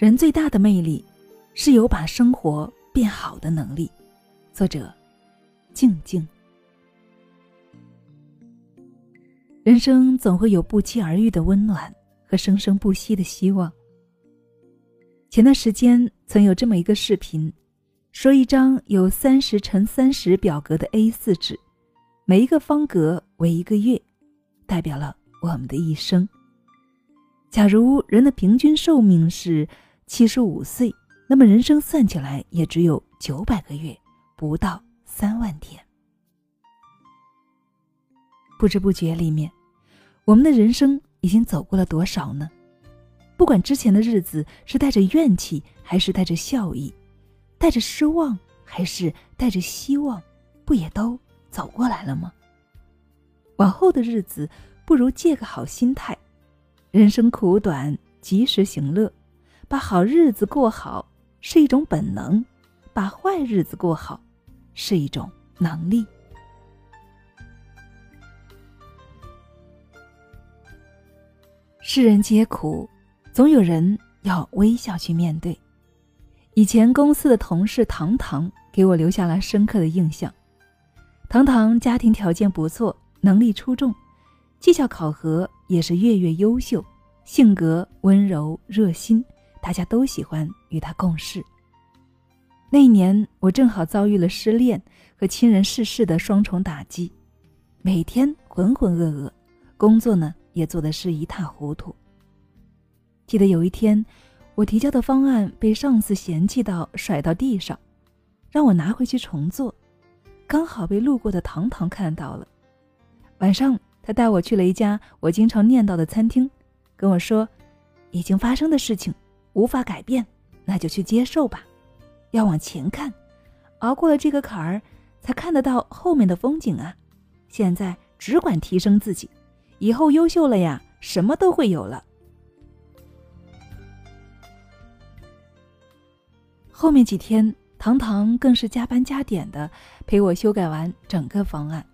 人最大的魅力，是有把生活变好的能力。作者：静静。人生总会有不期而遇的温暖和生生不息的希望。前段时间曾有这么一个视频，说一张有三十乘三十表格的 A4 纸，每一个方格为一个月，代表了我们的一生。假如人的平均寿命是七十五岁，那么人生算起来也只有九百个月，不到三万天。不知不觉里面，我们的人生已经走过了多少呢？不管之前的日子是带着怨气，还是带着笑意，带着失望，还是带着希望，不也都走过来了吗？往后的日子，不如借个好心态。人生苦短，及时行乐，把好日子过好是一种本能，把坏日子过好是一种能力。世人皆苦，总有人要微笑去面对。以前公司的同事糖糖给我留下了深刻的印象。糖糖家庭条件不错，能力出众。绩效考核也是月月优秀，性格温柔热心，大家都喜欢与他共事。那一年，我正好遭遇了失恋和亲人逝世的双重打击，每天浑浑噩噩，工作呢也做的是一塌糊涂。记得有一天，我提交的方案被上司嫌弃到甩到地上，让我拿回去重做，刚好被路过的糖糖看到了，晚上。他带我去了一家我经常念叨的餐厅，跟我说：“已经发生的事情无法改变，那就去接受吧。要往前看，熬过了这个坎儿，才看得到后面的风景啊！现在只管提升自己，以后优秀了呀，什么都会有了。”后面几天，糖糖更是加班加点的陪我修改完整个方案。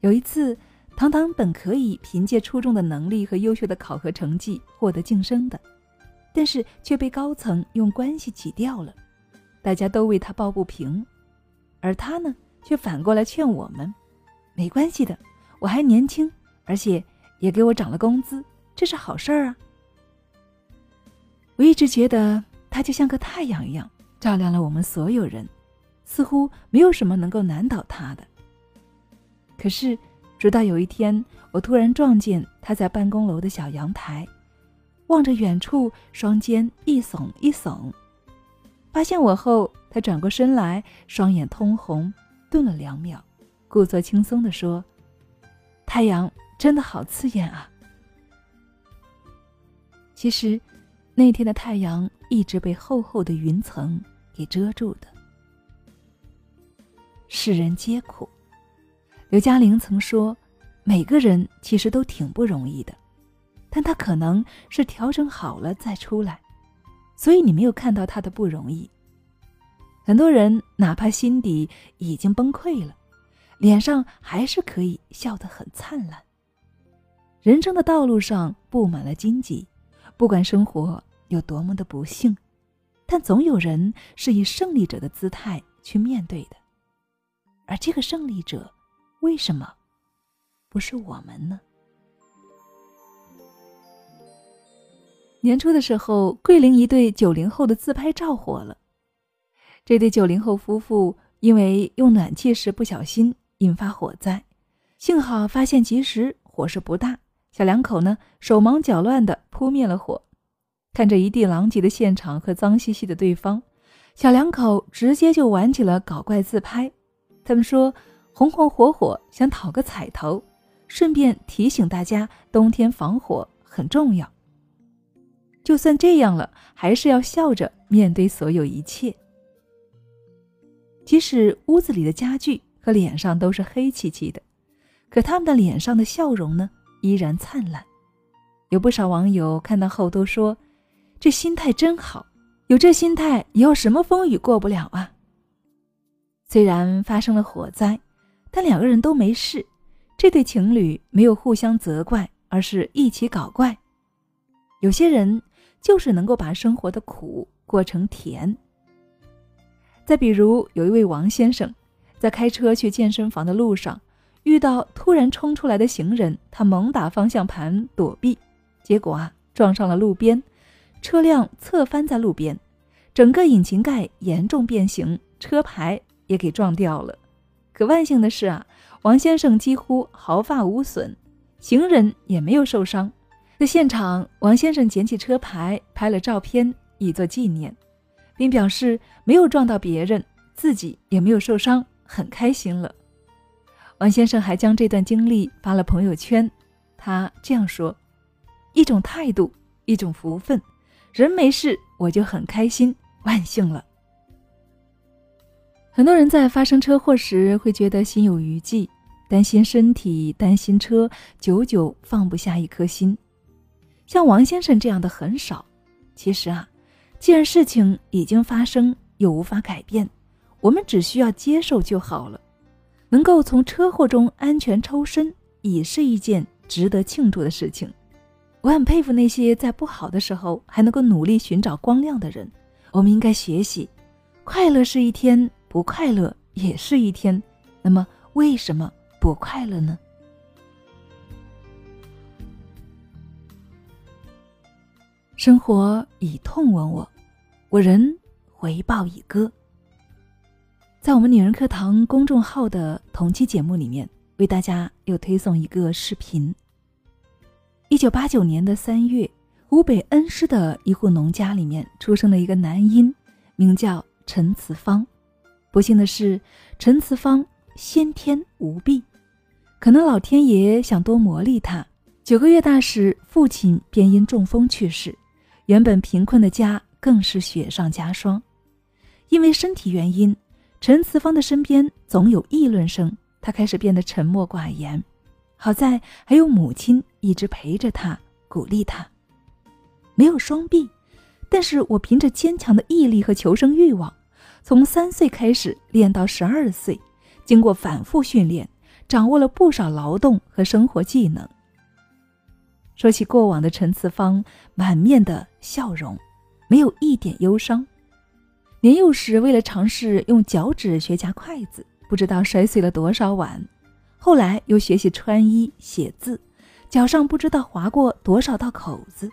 有一次，糖糖本可以凭借出众的能力和优秀的考核成绩获得晋升的，但是却被高层用关系挤掉了，大家都为他抱不平，而他呢，却反过来劝我们：“没关系的，我还年轻，而且也给我涨了工资，这是好事儿啊。”我一直觉得他就像个太阳一样，照亮了我们所有人，似乎没有什么能够难倒他的。可是，直到有一天，我突然撞见他在办公楼的小阳台，望着远处，双肩一耸一耸。发现我后，他转过身来，双眼通红，顿了两秒，故作轻松地说：“太阳真的好刺眼啊！”其实，那天的太阳一直被厚厚的云层给遮住的。世人皆苦。刘嘉玲曾说：“每个人其实都挺不容易的，但他可能是调整好了再出来，所以你没有看到他的不容易。很多人哪怕心底已经崩溃了，脸上还是可以笑得很灿烂。人生的道路上布满了荆棘，不管生活有多么的不幸，但总有人是以胜利者的姿态去面对的，而这个胜利者。”为什么不是我们呢？年初的时候，桂林一对九零后的自拍照火了。这对九零后夫妇因为用暖气时不小心引发火灾，幸好发现及时，火势不大。小两口呢手忙脚乱的扑灭了火。看着一地狼藉的现场和脏兮兮的对方，小两口直接就玩起了搞怪自拍。他们说。红红火火，想讨个彩头，顺便提醒大家，冬天防火很重要。就算这样了，还是要笑着面对所有一切。即使屋子里的家具和脸上都是黑漆漆的，可他们的脸上的笑容呢，依然灿烂。有不少网友看到后都说：“这心态真好，有这心态，以后什么风雨过不了啊。”虽然发生了火灾。但两个人都没事，这对情侣没有互相责怪，而是一起搞怪。有些人就是能够把生活的苦过成甜。再比如，有一位王先生，在开车去健身房的路上，遇到突然冲出来的行人，他猛打方向盘躲避，结果啊，撞上了路边，车辆侧翻在路边，整个引擎盖严重变形，车牌也给撞掉了。可万幸的是啊，王先生几乎毫发无损。行人也没有受伤，在现场，王先生捡起车牌拍了照片，以作纪念，并表示没有撞到别人，自己也没有受伤，很开心了。王先生还将这段经历发了朋友圈，他这样说：“一种态度，一种福分，人没事我就很开心，万幸了。”很多人在发生车祸时会觉得心有余悸。担心身体，担心车，久久放不下一颗心。像王先生这样的很少。其实啊，既然事情已经发生，又无法改变，我们只需要接受就好了。能够从车祸中安全抽身，已是一件值得庆祝的事情。我很佩服那些在不好的时候还能够努力寻找光亮的人。我们应该学习：快乐是一天，不快乐也是一天。那么，为什么？不快乐呢？生活以痛吻我，我人回报以歌。在我们女人课堂公众号的同期节目里面，为大家又推送一个视频。一九八九年的三月，湖北恩施的一户农家里面出生了一个男婴，名叫陈慈芳。不幸的是，陈慈芳先天无臂。可能老天爷想多磨砺他。九个月大时，父亲便因中风去世，原本贫困的家更是雪上加霜。因为身体原因，陈慈芳的身边总有议论声，他开始变得沉默寡言。好在还有母亲一直陪着他，鼓励他。没有双臂，但是我凭着坚强的毅力和求生欲望，从三岁开始练到十二岁，经过反复训练。掌握了不少劳动和生活技能。说起过往的陈慈芳，满面的笑容，没有一点忧伤。年幼时，为了尝试用脚趾学夹筷子，不知道摔碎了多少碗；后来又学习穿衣写字，脚上不知道划过多少道口子。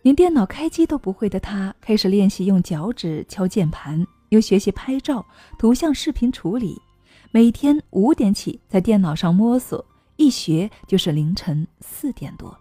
连电脑开机都不会的他，开始练习用脚趾敲键盘，又学习拍照、图像、视频处理。每天五点起在电脑上摸索，一学就是凌晨四点多。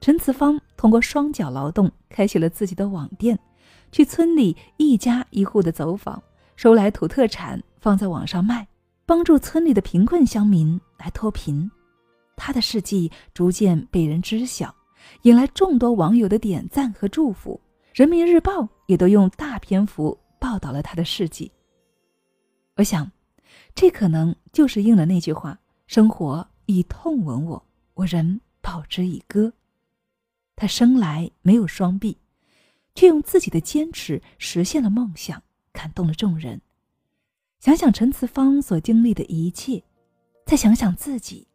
陈慈芳通过双脚劳动，开启了自己的网店，去村里一家一户的走访，收来土特产放在网上卖，帮助村里的贫困乡民来脱贫。他的事迹逐渐被人知晓，引来众多网友的点赞和祝福。人民日报也都用大篇幅报道了他的事迹。我想。这可能就是应了那句话：“生活以痛吻我，我人报之以歌。”他生来没有双臂，却用自己的坚持实现了梦想，感动了众人。想想陈慈芳所经历的一切，再想想自己，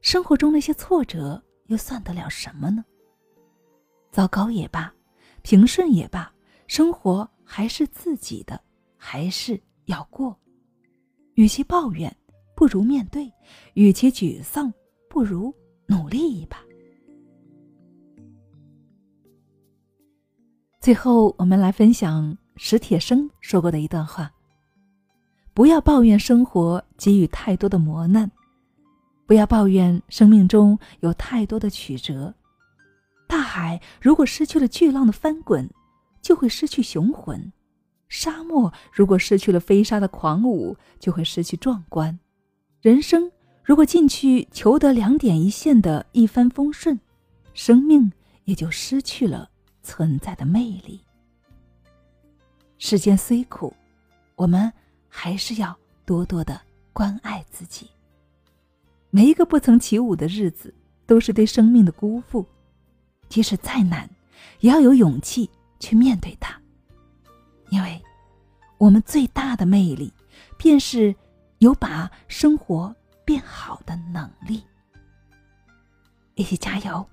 生活中那些挫折又算得了什么呢？糟糕也罢，平顺也罢，生活还是自己的，还是要过。与其抱怨，不如面对；与其沮丧，不如努力一把。最后，我们来分享史铁生说过的一段话：不要抱怨生活给予太多的磨难，不要抱怨生命中有太多的曲折。大海如果失去了巨浪的翻滚，就会失去雄浑。沙漠如果失去了飞沙的狂舞，就会失去壮观；人生如果进去求得两点一线的一帆风顺，生命也就失去了存在的魅力。世间虽苦，我们还是要多多的关爱自己。每一个不曾起舞的日子，都是对生命的辜负。即使再难，也要有勇气去面对它。因为，我们最大的魅力，便是有把生活变好的能力。一起加油，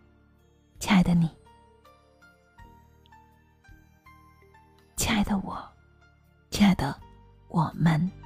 亲爱的你。爱的我，亲爱的我们。